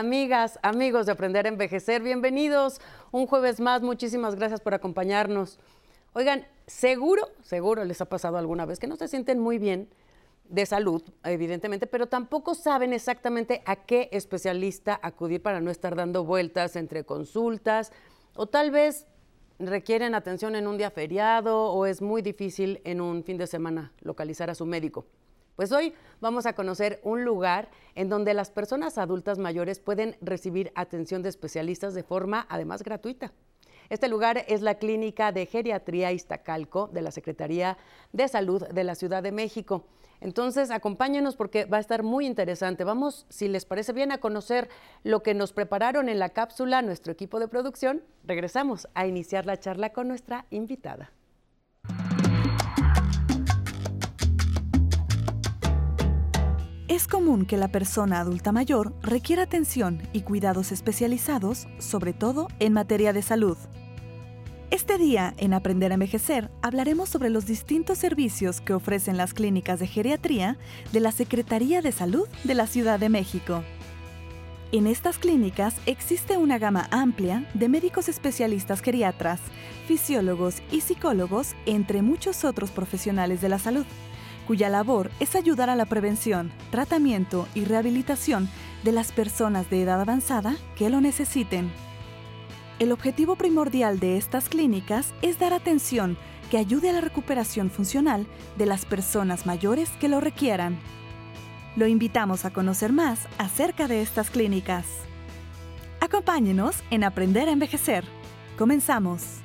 Amigas, amigos de Aprender a Envejecer, bienvenidos un jueves más. Muchísimas gracias por acompañarnos. Oigan, seguro, seguro les ha pasado alguna vez que no se sienten muy bien de salud, evidentemente, pero tampoco saben exactamente a qué especialista acudir para no estar dando vueltas entre consultas o tal vez requieren atención en un día feriado o es muy difícil en un fin de semana localizar a su médico. Pues hoy vamos a conocer un lugar en donde las personas adultas mayores pueden recibir atención de especialistas de forma además gratuita. Este lugar es la Clínica de Geriatría Iztacalco de la Secretaría de Salud de la Ciudad de México. Entonces, acompáñenos porque va a estar muy interesante. Vamos, si les parece bien, a conocer lo que nos prepararon en la cápsula nuestro equipo de producción. Regresamos a iniciar la charla con nuestra invitada. Es común que la persona adulta mayor requiera atención y cuidados especializados, sobre todo en materia de salud. Este día, en Aprender a Envejecer, hablaremos sobre los distintos servicios que ofrecen las clínicas de geriatría de la Secretaría de Salud de la Ciudad de México. En estas clínicas existe una gama amplia de médicos especialistas geriatras, fisiólogos y psicólogos, entre muchos otros profesionales de la salud cuya labor es ayudar a la prevención, tratamiento y rehabilitación de las personas de edad avanzada que lo necesiten. El objetivo primordial de estas clínicas es dar atención que ayude a la recuperación funcional de las personas mayores que lo requieran. Lo invitamos a conocer más acerca de estas clínicas. Acompáñenos en Aprender a Envejecer. Comenzamos.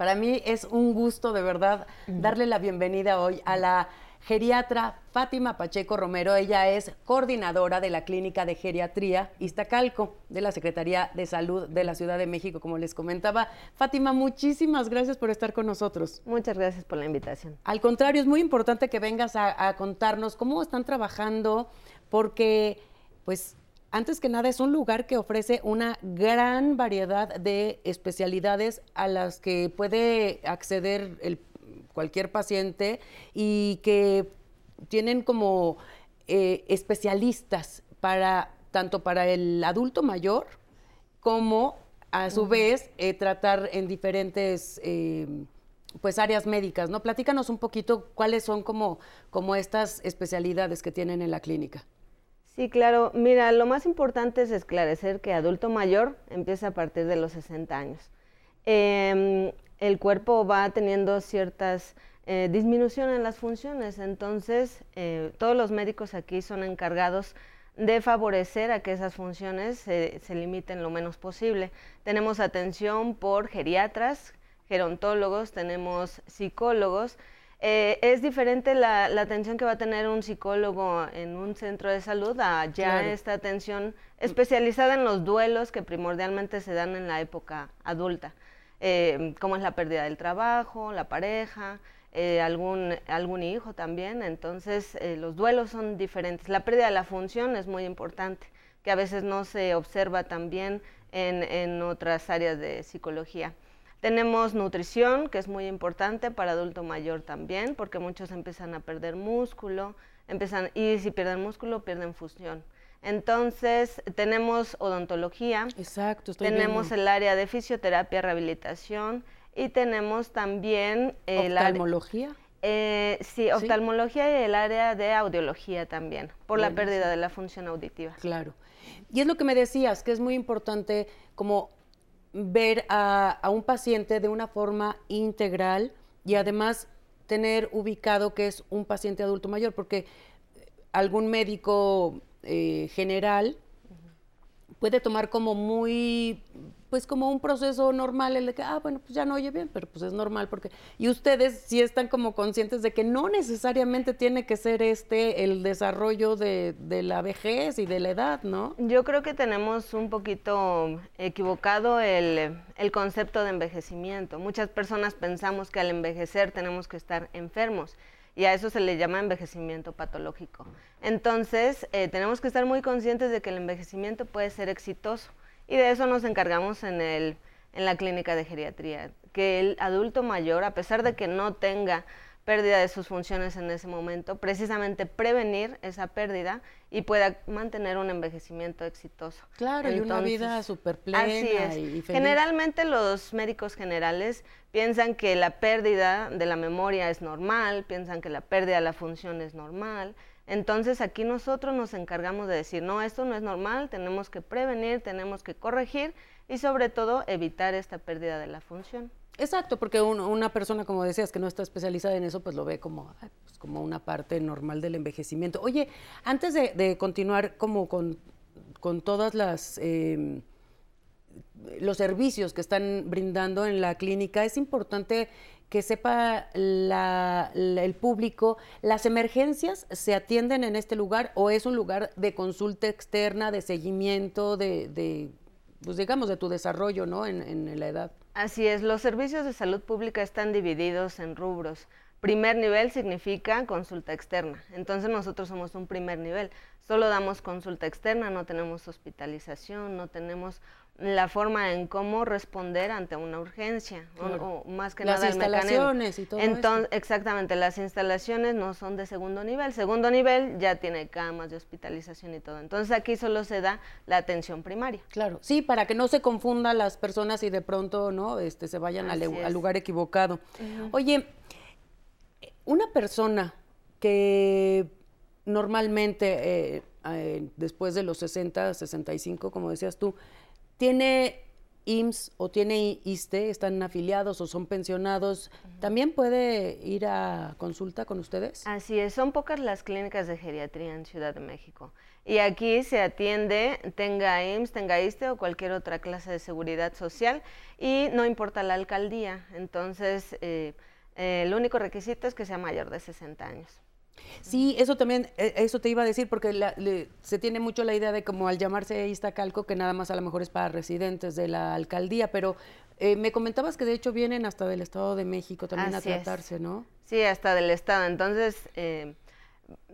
Para mí es un gusto de verdad darle la bienvenida hoy a la geriatra Fátima Pacheco Romero. Ella es coordinadora de la Clínica de Geriatría Iztacalco de la Secretaría de Salud de la Ciudad de México, como les comentaba. Fátima, muchísimas gracias por estar con nosotros. Muchas gracias por la invitación. Al contrario, es muy importante que vengas a, a contarnos cómo están trabajando, porque pues antes que nada es un lugar que ofrece una gran variedad de especialidades a las que puede acceder cualquier paciente y que tienen como eh, especialistas para tanto para el adulto mayor como a su vez eh, tratar en diferentes eh, pues áreas médicas, ¿no? Platícanos un poquito cuáles son como, como estas especialidades que tienen en la clínica. Sí, claro. Mira, lo más importante es esclarecer que adulto mayor empieza a partir de los 60 años. Em, el cuerpo va teniendo ciertas eh, disminuciones en las funciones, entonces eh, todos los médicos aquí son encargados de favorecer a que esas funciones se limiten lo menos posible. Tenemos atención por geriatras, gerontólogos, tenemos psicólogos, eh, es diferente la, atención que va a tener un psicólogo en un centro de salud a ya esta atención especializada en los duelos que primordialmente se dan en la época adulta, eh, como es la pérdida del trabajo, la pareja, eh, algún, algún hijo también. Entonces, los duelos son diferentes. La pérdida de la función es muy importante, que a veces no se observa también en, en otras áreas de psicología. Tenemos nutrición, que es muy importante para adulto mayor también, porque muchos empiezan a perder músculo, empiezan, y si pierden músculo, pierden función. Entonces, tenemos odontología, Exacto, tenemos el área de fisioterapia, rehabilitación, y tenemos también... el ¿Oftalmología? Eh, sí, oftalmología y el área de audiología también, por la pérdida de la función auditiva. Claro. Y es lo que me decías, que es muy importante como ver a, un paciente de una forma integral y además tener ubicado que es un paciente adulto mayor, porque algún médico eh, general puede tomar como muy pues como un proceso normal, el de que, ah, bueno, pues ya no oye bien, pero pues es normal porque... Y ustedes sí están como conscientes de que no necesariamente tiene que ser este el desarrollo de, de la vejez y de la edad, ¿no? Yo creo que tenemos un poquito equivocado el, el concepto de envejecimiento. Muchas personas pensamos que al envejecer tenemos que estar enfermos y a eso se le llama envejecimiento patológico. Entonces, eh, tenemos que estar muy conscientes de que el envejecimiento puede ser exitoso y de eso nos encargamos en, el, en la clínica de geriatría, que el adulto mayor, a pesar de que no tenga pérdida de sus funciones en ese momento, precisamente prevenir esa pérdida y pueda mantener un envejecimiento exitoso. Claro, y una vida súper plena y feliz. Generalmente los médicos generales piensan que la pérdida de la memoria es normal, piensan que la pérdida de la función es normal. Entonces aquí nosotros nos encargamos de decir, no, esto no es normal, tenemos que prevenir, tenemos que corregir y sobre todo evitar esta pérdida de la función. Exacto, porque una persona, como decías, que no está especializada en eso, pues lo ve como, pues como una parte normal del envejecimiento. Oye, antes de, continuar como con, con todas las... Em, los servicios que están brindando en la clínica, es importante que sepa el público, ¿las emergencias se atienden en este lugar o es un lugar de consulta externa, de seguimiento, de, pues digamos, de tu desarrollo ¿no? en la edad? Así es, los servicios de salud pública están divididos en rubros. Primer nivel significa consulta externa, entonces nosotros somos un primer nivel. Solo damos consulta externa, no tenemos hospitalización, no tenemos la forma en cómo responder ante una urgencia, o, más que las nada instalaciones y todo Entonces, exactamente, las instalaciones no son de segundo nivel. Segundo nivel ya tiene camas de hospitalización y todo. Entonces aquí solo se da la atención primaria. Claro, sí, para que no se confundan las personas y de pronto no, este, se vayan al, lugar equivocado. Oye, una persona que normalmente eh, eh, después de los 60, 65, como decías tú, tiene IMSS o tiene ISTE, están afiliados o son pensionados, ¿también puede ir a consulta con ustedes? Así es, son pocas las clínicas de geriatría en Ciudad de México. Y aquí se atiende, tenga IMSS, tenga ISTE o cualquier otra clase de seguridad social y no importa la alcaldía. Entonces, eh, eh, el único requisito es que sea mayor de 60 años. Sí, eso también, e, eso te iba a decir, porque se tiene mucho la idea de como al llamarse Iztacalco, que nada más a lo mejor es para residentes de la alcaldía, pero eh, me comentabas que de hecho vienen hasta del Estado de México también a tratarse, ¿no? Sí, hasta del Estado. Entonces, eh,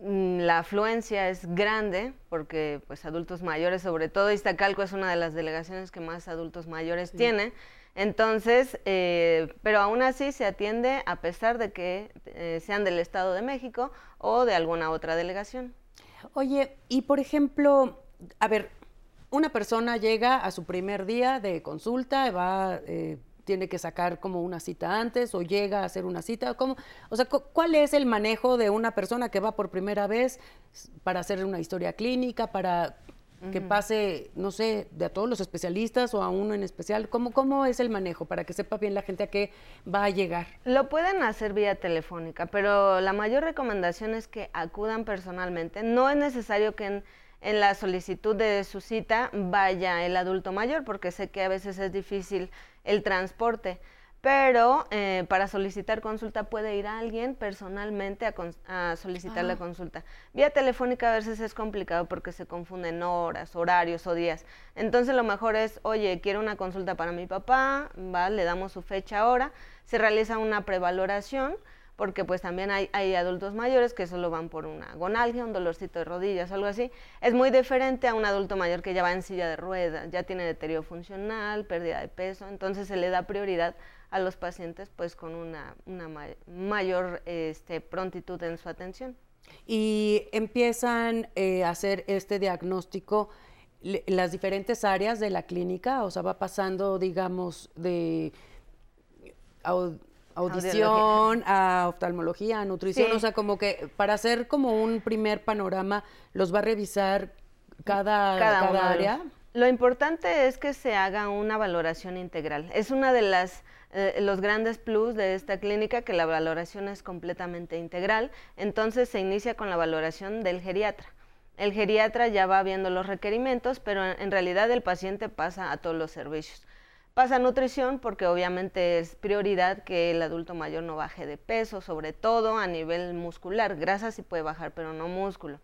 mm, la afluencia es grande, porque pues adultos mayores, sobre todo Iztacalco es una de las delegaciones que más adultos mayores tiene. Entonces, eh, pero aún así se atiende a pesar de que eh, sean del Estado de México o de alguna otra delegación. Oye, y por ejemplo, a ver, una persona llega a su primer día de consulta, va, eh, tiene que sacar como una cita antes o llega a hacer una cita, ¿cómo? O sea, ¿cuál es el manejo de una persona que va por primera vez para hacer una historia clínica, para que pase, no sé, de a todos los especialistas o a uno en especial? ¿Cómo, ¿Cómo es el manejo para que sepa bien la gente a qué va a llegar? Lo pueden hacer vía telefónica, pero la mayor recomendación es que acudan personalmente. No es necesario que en, en la solicitud de su cita vaya el adulto mayor, porque sé que a veces es difícil el transporte pero eh, para solicitar consulta puede ir alguien personalmente a, solicitar la consulta. Vía telefónica a veces es complicado porque se confunden horas, horarios o días. Entonces lo mejor es, oye, quiero una consulta para mi papá, va, le damos su fecha ahora, se realiza una prevaloración porque pues también hay, hay, adultos mayores que solo van por una gonalgia, un dolorcito de rodillas, algo así. Es muy diferente a un adulto mayor que ya va en silla de ruedas, ya tiene deterioro funcional, pérdida de peso, entonces se le da prioridad a los pacientes pues con una, mayor este, prontitud en su atención. Y empiezan eh, a hacer este diagnóstico las diferentes áreas de la clínica, o sea, va pasando, digamos, de audición a oftalmología, a nutrición, o sea, como que para hacer como un primer panorama, los va a revisar cada, cada área. Lo importante es que se haga una valoración integral. Es una de las eh, los grandes plus de esta clínica que la valoración es completamente integral, entonces se inicia con la valoración del geriatra. El geriatra ya va viendo los requerimientos, pero en realidad el paciente pasa a todos los servicios. Pasa nutrición porque obviamente es prioridad que el adulto mayor no baje de peso, sobre todo a nivel muscular. Grasa sí puede bajar, pero no músculo.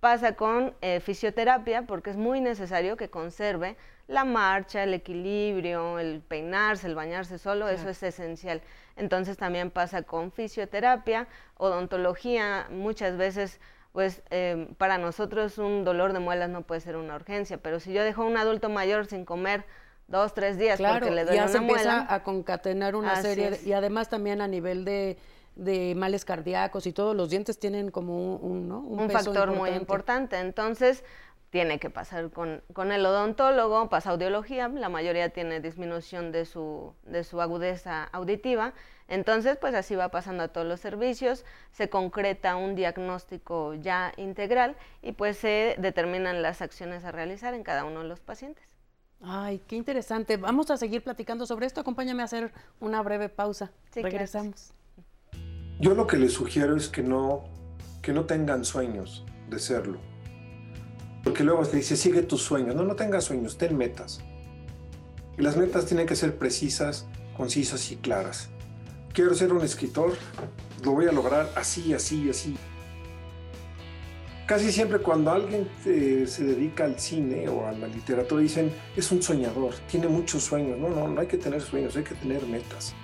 Pasa con eh, fisioterapia porque es muy necesario que conserve la marcha, el equilibrio, el peinarse, el bañarse solo, eso es esencial. Entonces también pasa con fisioterapia, odontología, muchas veces pues em, para nosotros un dolor de muelas no puede ser una urgencia, pero si yo dejo a un adulto mayor sin comer dos, tres días porque le doy ya una se empieza a concatenar una serie, y además también a nivel de de males cardíacos y todos los dientes tienen como un, un, factor muy importante. Entonces, tiene que pasar con, con, el odontólogo, pasa audiología, la mayoría tiene disminución de su, de su agudeza auditiva, entonces pues así va pasando a todos los servicios, se concreta un diagnóstico ya integral y pues se determinan las acciones a realizar en cada uno de los pacientes. Ay, qué interesante. Vamos a seguir platicando sobre esto. Acompáñame a hacer una breve pausa. Regresamos. Yo lo que les sugiero es que no, que no tengan sueños de serlo porque luego se dice, sigue tus sueños. No, no tengas sueños, ten metas. Y las metas tienen que ser precisas, concisas y claras. Quiero ser un escritor, lo voy a lograr así, así, así. Casi siempre cuando alguien eh, se dedica al cine o a la literatura dicen, es un soñador, tiene muchos sueños. No, no, no hay que tener sueños, hay que tener metas.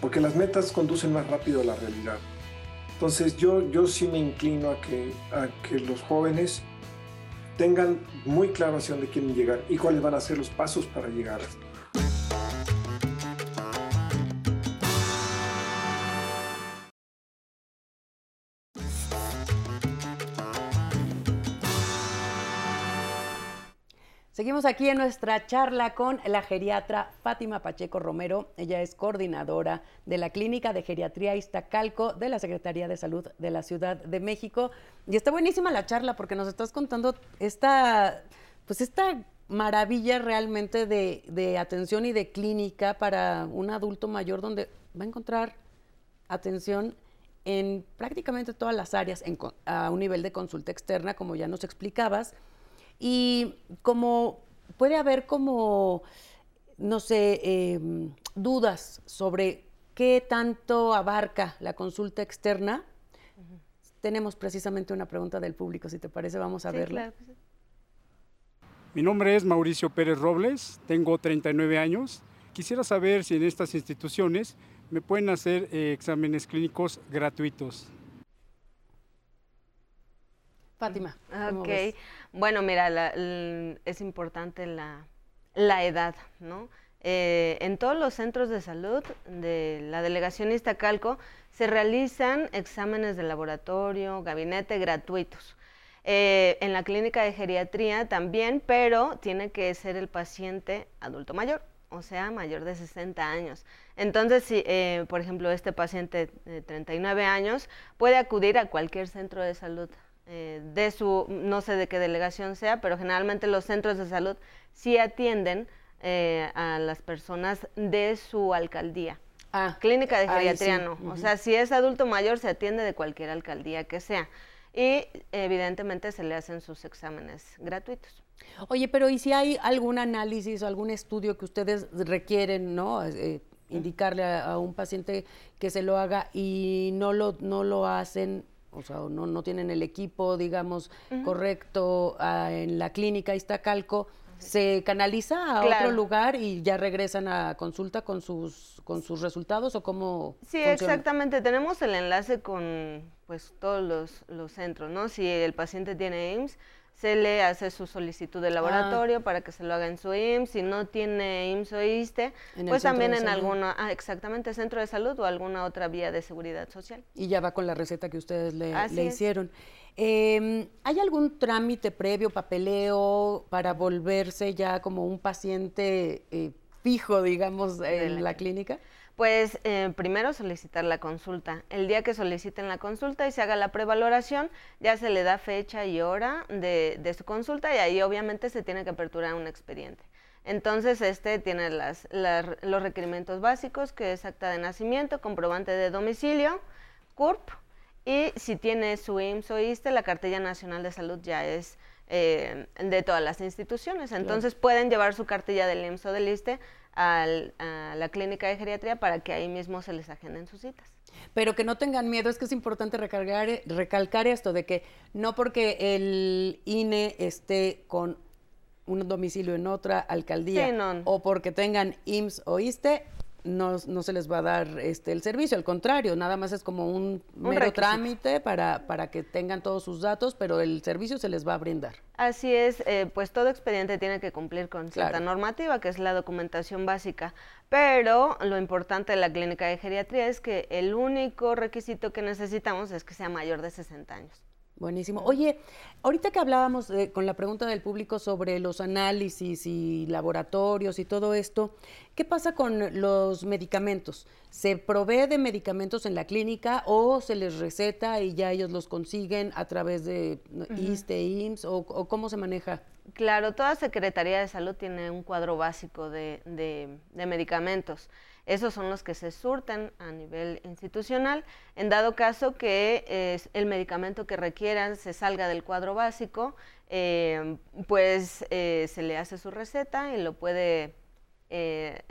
Porque las metas conducen más rápido a la realidad. Entonces yo, yo sí me inclino a que, a que los jóvenes tengan muy claro hacia dónde quieren llegar y cuáles van a ser los pasos para llegar. Seguimos aquí en nuestra charla con la geriatra Fátima Pacheco Romero. Ella es coordinadora de la Clínica de Geriatría Iztacalco de la Secretaría de Salud de la Ciudad de México. Y está buenísima la charla porque nos estás contando esta, pues esta maravilla realmente de, de atención y de clínica para un adulto mayor donde va a encontrar atención en prácticamente todas las áreas a un nivel de consulta externa, como ya nos explicabas y como puede haber como, no sé, em, dudas sobre qué tanto abarca la consulta externa, tenemos precisamente una pregunta del público, si te parece, vamos a verla. Mi nombre es Mauricio Pérez Robles, tengo 39 años. Quisiera saber si en estas instituciones me pueden hacer eh, exámenes clínicos gratuitos. Fátima. Ok, bueno, mira, es importante la, la edad, ¿no? Eh, en todos los centros de salud de la delegación Iztacalco se realizan exámenes de laboratorio, gabinete gratuitos. Eh, en la clínica de geriatría también, pero tiene que ser el paciente adulto mayor, o sea, mayor de 60 años. Entonces, si, eh, por ejemplo, este paciente de 39 años puede acudir a cualquier centro de salud eh, de su, no sé de qué delegación sea, pero generalmente los centros de salud sí atienden eh, a las personas de su alcaldía. Ah, Clínica de geriatría no. O sea, si es adulto mayor, se atiende de cualquier alcaldía que sea. Y evidentemente se le hacen sus exámenes gratuitos. Oye, pero ¿y si hay algún análisis o algún estudio que ustedes requieren, ¿no? Eh, indicarle a, un paciente que se lo haga y no lo, no lo hacen o sea, no, no tienen el equipo, digamos, correcto ah, en la clínica Iztacalco, se canaliza a otro lugar y ya regresan a consulta con sus con sus resultados o cómo Sí, exactamente. Tenemos el enlace con pues todos los, los centros, ¿no? Si el paciente tiene IMSS, se le hace su solicitud de laboratorio ah. para que se lo haga en su IMSS. Si no tiene IMSS o ISTE, pues también en alguna, ah, exactamente, centro de salud o alguna otra vía de seguridad social. Y ya va con la receta que ustedes le, hicieron. Em, ¿Hay algún trámite previo, papeleo, para volverse ya como un paciente eh, fijo, digamos, en la clínica? Pues eh, primero solicitar la consulta. El día que soliciten la consulta y se haga la prevaloración, ya se le da fecha y hora de, su consulta y ahí obviamente se tiene que aperturar un expediente. Entonces, este tiene las, los requerimientos básicos, que es acta de nacimiento, comprobante de domicilio, CURP, y si tiene su IMSS o ISTE, la Cartilla Nacional de Salud ya es eh, de todas las instituciones. Entonces, pueden llevar su cartilla del IMSS o del ISTE a la clínica de geriatría para que ahí mismo se les agenden sus citas. Pero que no tengan miedo, es que es importante recalcar, recalcar esto, de que no porque el INE esté con un domicilio en otra alcaldía o porque tengan IMSS o ISTE, no, se les va a dar este, el servicio, al contrario, nada más es como un, mero trámite para, para que tengan todos sus datos, pero el servicio se les va a brindar. Así es, eh, pues todo expediente tiene que cumplir con cierta normativa, que es la documentación básica, pero lo importante de la clínica de geriatría es que el único requisito que necesitamos es que sea mayor de 60 años. Buenísimo. Oye, ahorita que hablábamos con la pregunta del público sobre los análisis y laboratorios y todo esto, ¿qué pasa con los medicamentos? ¿Se provee de medicamentos en la clínica o se les receta y ya ellos los consiguen a través de ISTE, IMSS o, cómo se maneja? Claro, toda Secretaría de Salud tiene un cuadro básico de, de medicamentos. Esos son los que se surten a nivel institucional. En dado caso que el medicamento que requieran se salga del cuadro básico, eh, pues eh, se le hace su receta y lo puede eh,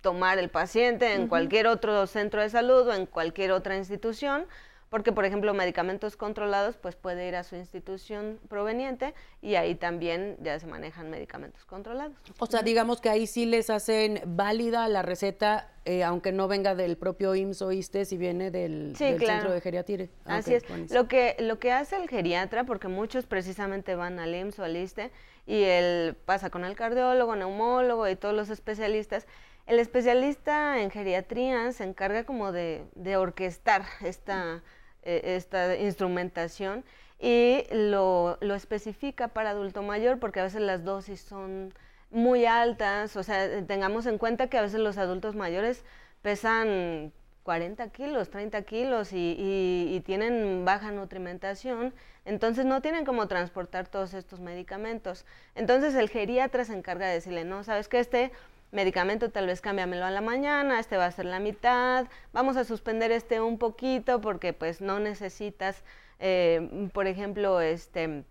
tomar el paciente en cualquier otro centro de salud o en cualquier otra institución porque por ejemplo medicamentos controlados pues puede ir a su institución proveniente y ahí también ya se manejan medicamentos controlados. O sea, digamos que ahí sí les hacen válida la receta eh, aunque no venga del propio IMSS o ISTE, si viene del, centro de geriatría. Ah, Así es. Lo que, lo que hace el geriatra, porque muchos precisamente van al IMSS o al ISTE, y él pasa con el cardiólogo, neumólogo y todos los especialistas, el especialista en geriatría se encarga como de, de orquestar esta esta instrumentación y lo, lo, especifica para adulto mayor porque a veces las dosis son muy altas, o sea, tengamos en cuenta que a veces los adultos mayores pesan 40 kilos, 30 kilos y, y, tienen baja nutrimentación, entonces no tienen cómo transportar todos estos medicamentos. Entonces el geriatra se encarga de decirle, no, sabes que este medicamento tal vez cámbiamelo a la mañana, este va a ser la mitad, vamos a suspender este un poquito porque pues no necesitas, eh, por ejemplo, este...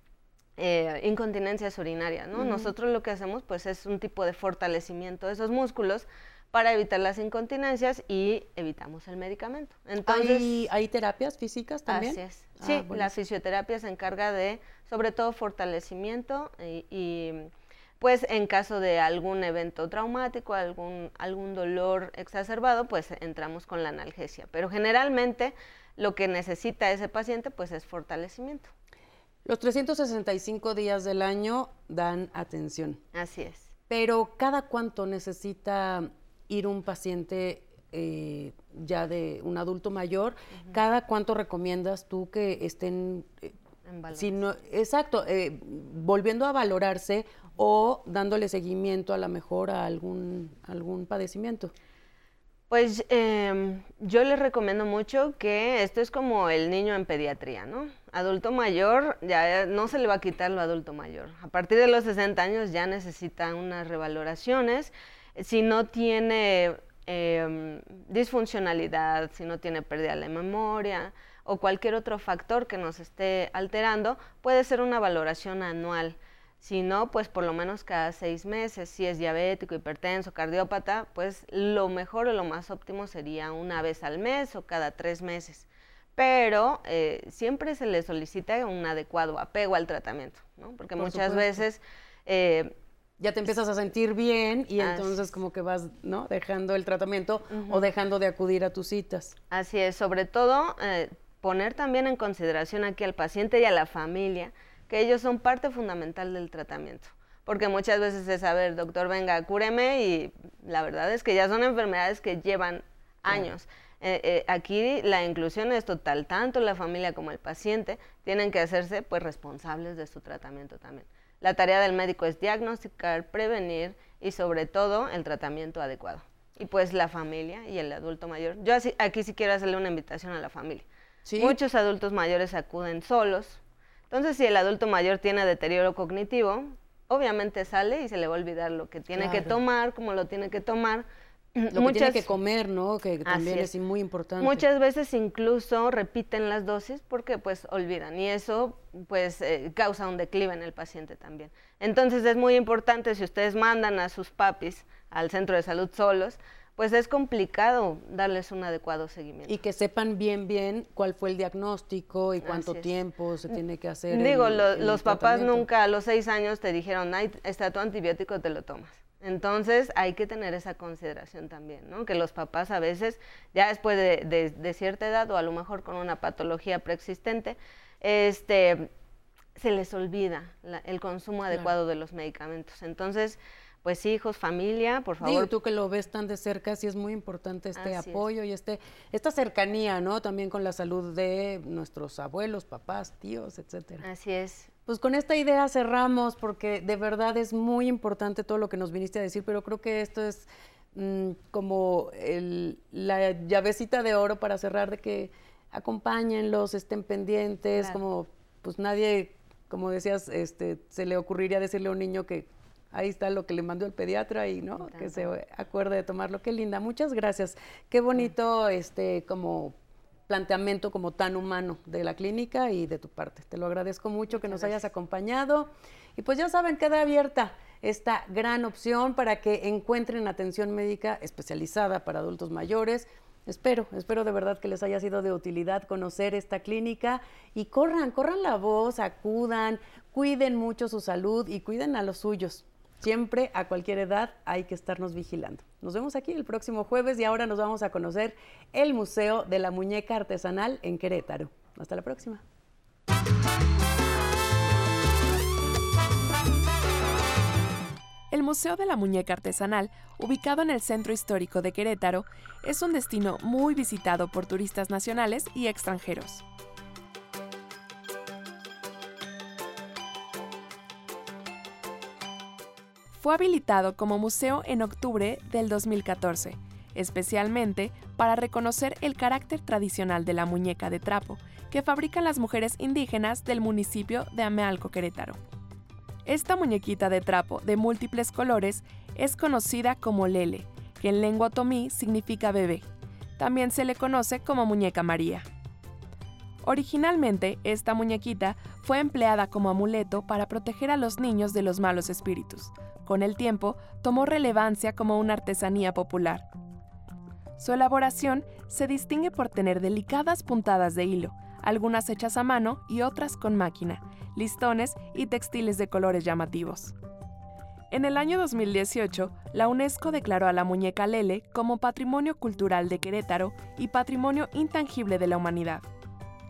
Eh, incontinencias urinarias, ¿no? Nosotros lo que hacemos pues es un tipo de fortalecimiento de esos músculos para evitar las incontinencias y evitamos el medicamento. Entonces, ¿Hay, terapias físicas también? Así es. Ah, sí, la fisioterapia se encarga de, sobre todo, fortalecimiento y pues en caso de algún evento traumático, algún, algún dolor exacerbado, pues entramos con la analgesia. Pero generalmente lo que necesita ese paciente pues es fortalecimiento. Los 365 días del año dan atención. Así es. Pero ¿cada cuánto necesita ir un paciente eh, ya de un adulto mayor? ¿Cada cuánto recomiendas tú que estén... Eh, exacto, eh, volviendo a valorarse o dándole seguimiento a lo mejor a algún, algún padecimiento? Pues em, yo les recomiendo mucho que esto es como el niño en pediatría, ¿no? Adulto mayor, ya no se le va a quitar lo adulto mayor. A partir de los 60 años ya necesita unas revaloraciones. Si no tiene em, disfuncionalidad, si no tiene pérdida de memoria o cualquier otro factor que nos esté alterando, puede ser una valoración anual. Si no, pues por lo menos cada seis meses. Si es diabético, hipertenso, cardiópata, pues lo mejor o lo más óptimo sería una vez al mes o cada tres meses. Pero eh, siempre se le solicita un adecuado apego al tratamiento, ¿no? Porque muchas veces... Eh, ya te empiezas a sentir bien y entonces como que vas, ¿no? Dejando el tratamiento o dejando de acudir a tus citas. Así es, sobre todo eh, poner también en consideración aquí al paciente y a la familia que ellos son parte fundamental del tratamiento. Porque muchas veces es, a ver, doctor, venga, cúreme y la verdad es que ya son enfermedades que llevan años. Eh, eh, aquí la inclusión es total, tanto la familia como el paciente tienen que hacerse pues responsables de su tratamiento también. La tarea del médico es diagnosticar, prevenir y sobre todo el tratamiento adecuado. Y pues la familia y el adulto mayor. Yo aquí sí quiero hacerle una invitación a la familia. Muchos adultos mayores acuden solos, entonces, si el adulto mayor tiene deterioro cognitivo, obviamente sale y se le va a olvidar lo que tiene que tomar, cómo lo tiene que tomar. Lo que tiene que comer, ¿no? Que también es. muy importante. Muchas veces incluso repiten las dosis porque pues olvidan y eso pues eh, causa un declive en el paciente también. Entonces es muy importante si ustedes mandan a sus papis al centro de salud solos, pues es complicado darles un adecuado seguimiento. Y que sepan bien, bien cuál fue el diagnóstico y cuánto tiempo se tiene que hacer. Digo, los papás nunca a los seis años te dijeron, Ay, está tu antibiótico, te lo tomas. Entonces hay que tener esa consideración también, ¿no? Que los papás a veces, ya después de, cierta edad o a lo mejor con una patología preexistente, este, se les olvida el consumo adecuado de los medicamentos. Entonces, pues hijos, familia, por favor. Digo, tú que lo ves tan de cerca, sí es muy importante este apoyo y este, esta cercanía, ¿no? También con la salud de nuestros abuelos, papás, tíos, etcétera. Así es. Pues con esta idea cerramos porque de verdad es muy importante todo lo que nos viniste a decir, pero creo que esto es mm, como la llavecita de oro para cerrar de que acompáñenlos, estén pendientes, como pues nadie, como decías, este, se le ocurriría decirle a un niño que ahí está lo que le mandó el pediatra y no, que se acuerde de tomarlo. Qué linda, muchas gracias. Qué bonito este como planteamiento como tan humano de la clínica y de tu parte. Te lo agradezco mucho que nos hayas acompañado. Y pues ya saben, queda abierta esta gran opción para que encuentren atención médica especializada para adultos mayores. Espero, espero de verdad que les haya sido de utilidad conocer esta clínica y corran, corran la voz, acudan, cuiden mucho su salud y cuiden a los suyos. Siempre, a cualquier edad, hay que estarnos vigilando. Nos vemos aquí el próximo jueves y ahora nos vamos a conocer el Museo de la Muñeca Artesanal en Querétaro. Hasta la próxima. El Museo de la Muñeca Artesanal, ubicado en el centro histórico de Querétaro, es un destino muy visitado por turistas nacionales y extranjeros. Fue habilitado como museo en octubre del 2014, especialmente para reconocer el carácter tradicional de la muñeca de trapo que fabrican las mujeres indígenas del municipio de Amealco, Querétaro. Esta muñequita de trapo de múltiples colores es conocida como lele, que en lengua otomí significa bebé. También se le conoce como muñeca María. Originalmente, esta muñequita fue empleada como amuleto para proteger a los niños de los malos espíritus, con el tiempo tomó relevancia como una artesanía popular. Su elaboración se distingue por tener delicadas puntadas de hilo, algunas hechas a mano y otras con máquina, listones y textiles de colores llamativos. En el año 2018, la UNESCO declaró a la muñeca Lele como Patrimonio Cultural de Querétaro y Patrimonio Intangible de la Humanidad.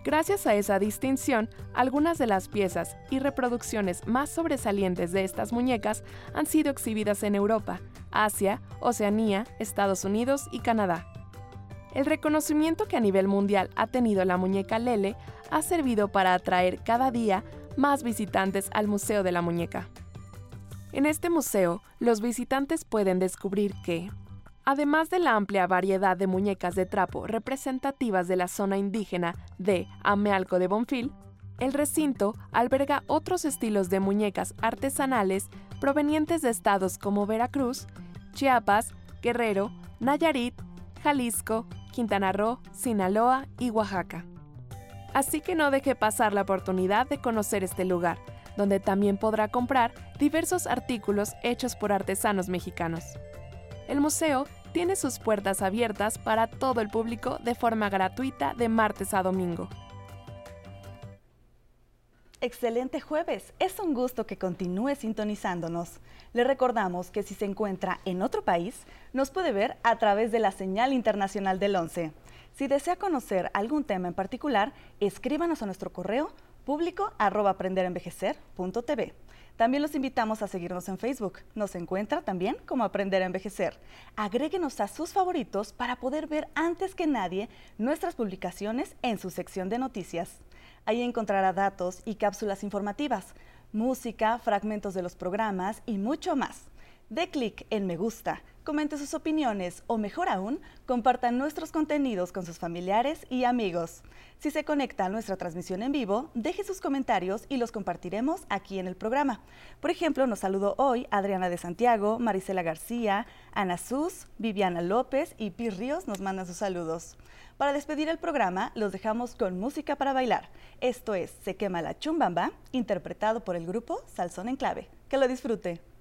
Gracias a esa distinción, algunas de las piezas y reproducciones más sobresalientes de estas muñecas han sido exhibidas en Europa, Asia, Oceanía, Estados Unidos y Canadá. El reconocimiento que a nivel mundial ha tenido la muñeca Lele ha servido para atraer cada día más visitantes al Museo de la Muñeca. En este museo, los visitantes pueden descubrir que, Además de la amplia variedad de muñecas de trapo representativas de la zona indígena de Amealco de Bonfil, el recinto alberga otros estilos de muñecas artesanales provenientes de estados como Veracruz, Chiapas, Guerrero, Nayarit, Jalisco, Quintana Roo, Sinaloa y Oaxaca. Así que no deje pasar la oportunidad de conocer este lugar, donde también podrá comprar diversos artículos hechos por artesanos mexicanos. El museo tiene sus puertas abiertas para todo el público de forma gratuita de martes a domingo. Excelente jueves. Es un gusto que continúe sintonizándonos. Le recordamos que si se encuentra en otro país, nos puede ver a través de la señal internacional del 11. Si desea conocer algún tema en particular, escríbanos a nuestro correo público arroba también los invitamos a seguirnos en Facebook. Nos encuentra también como Aprender a Envejecer. Agréguenos a sus favoritos para poder ver antes que nadie nuestras publicaciones en su sección de noticias. Ahí encontrará datos y cápsulas informativas, música, fragmentos de los programas y mucho más. De clic en me gusta, comente sus opiniones o mejor aún, compartan nuestros contenidos con sus familiares y amigos. Si se conecta a nuestra transmisión en vivo, deje sus comentarios y los compartiremos aquí en el programa. Por ejemplo, nos saludó hoy Adriana de Santiago, Marisela García, Ana Sus, Viviana López y Pi Ríos nos mandan sus saludos. Para despedir el programa, los dejamos con música para bailar. Esto es Se quema la chumbamba, interpretado por el grupo Salsón en Clave. Que lo disfrute.